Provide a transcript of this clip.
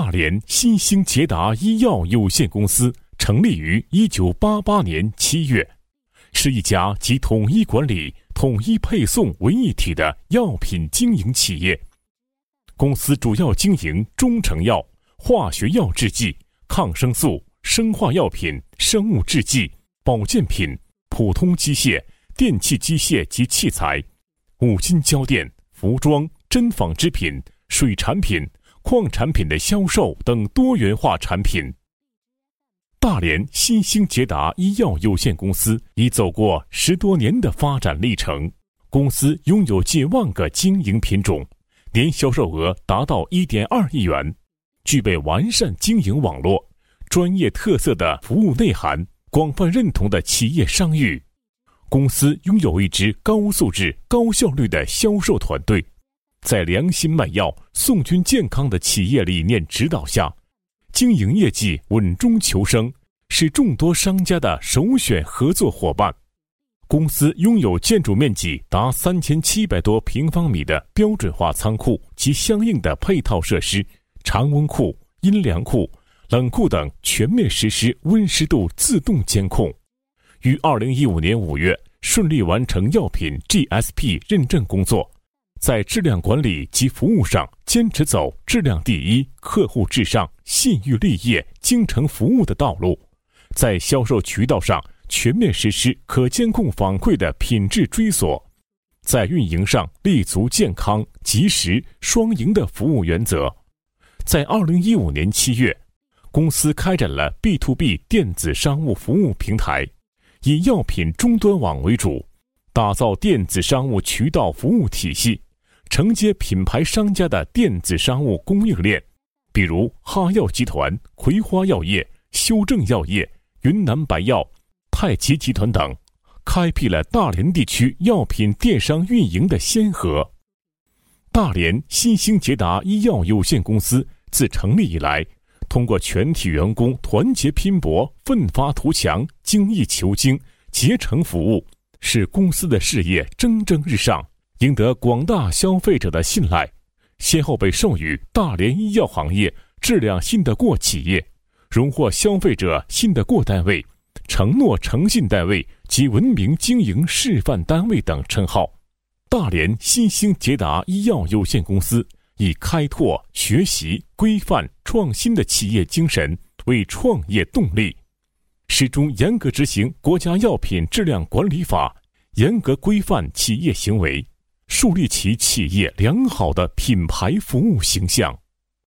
大连新兴捷达医药有限公司成立于一九八八年七月，是一家集统一管理、统一配送为一体的药品经营企业。公司主要经营中成药、化学药制剂、抗生素、生化药品、生物制剂、保健品、普通机械、电气机械及器材、五金胶垫、服装、针纺织品、水产品。矿产品的销售等多元化产品。大连新兴捷达医药有限公司已走过十多年的发展历程，公司拥有近万个经营品种，年销售额达到一点二亿元，具备完善经营网络、专业特色的服务内涵、广泛认同的企业商誉。公司拥有一支高素质、高效率的销售团队。在良心卖药、送君健康的企业理念指导下，经营业绩稳中求生，是众多商家的首选合作伙伴。公司拥有建筑面积达三千七百多平方米的标准化仓库及相应的配套设施，常温库、阴凉库、冷库等全面实施温湿度自动监控。于二零一五年五月顺利完成药品 GSP 认证工作。在质量管理及服务上，坚持走质量第一、客户至上、信誉立业、精诚服务的道路；在销售渠道上，全面实施可监控反馈的品质追索；在运营上，立足健康、及时、双赢的服务原则。在二零一五年七月，公司开展了 B to B 电子商务服务平台，以药品终端网为主，打造电子商务渠道服务体系。承接品牌商家的电子商务供应链，比如哈药集团、葵花药业、修正药业、云南白药、太极集团等，开辟了大连地区药品电商运营的先河。大连新兴捷达医药有限公司自成立以来，通过全体员工团结拼搏、奋发图强、精益求精、竭诚服务，使公司的事业蒸蒸日上。赢得广大消费者的信赖，先后被授予大连医药行业质量信得过企业、荣获消费者信得过单位、承诺诚信单位及文明经营示范单位等称号。大连新兴捷达医药有限公司以开拓、学习、规范、创新的企业精神为创业动力，始终严格执行国家药品质量管理法，严格规范企业行为。树立起企业良好的品牌服务形象。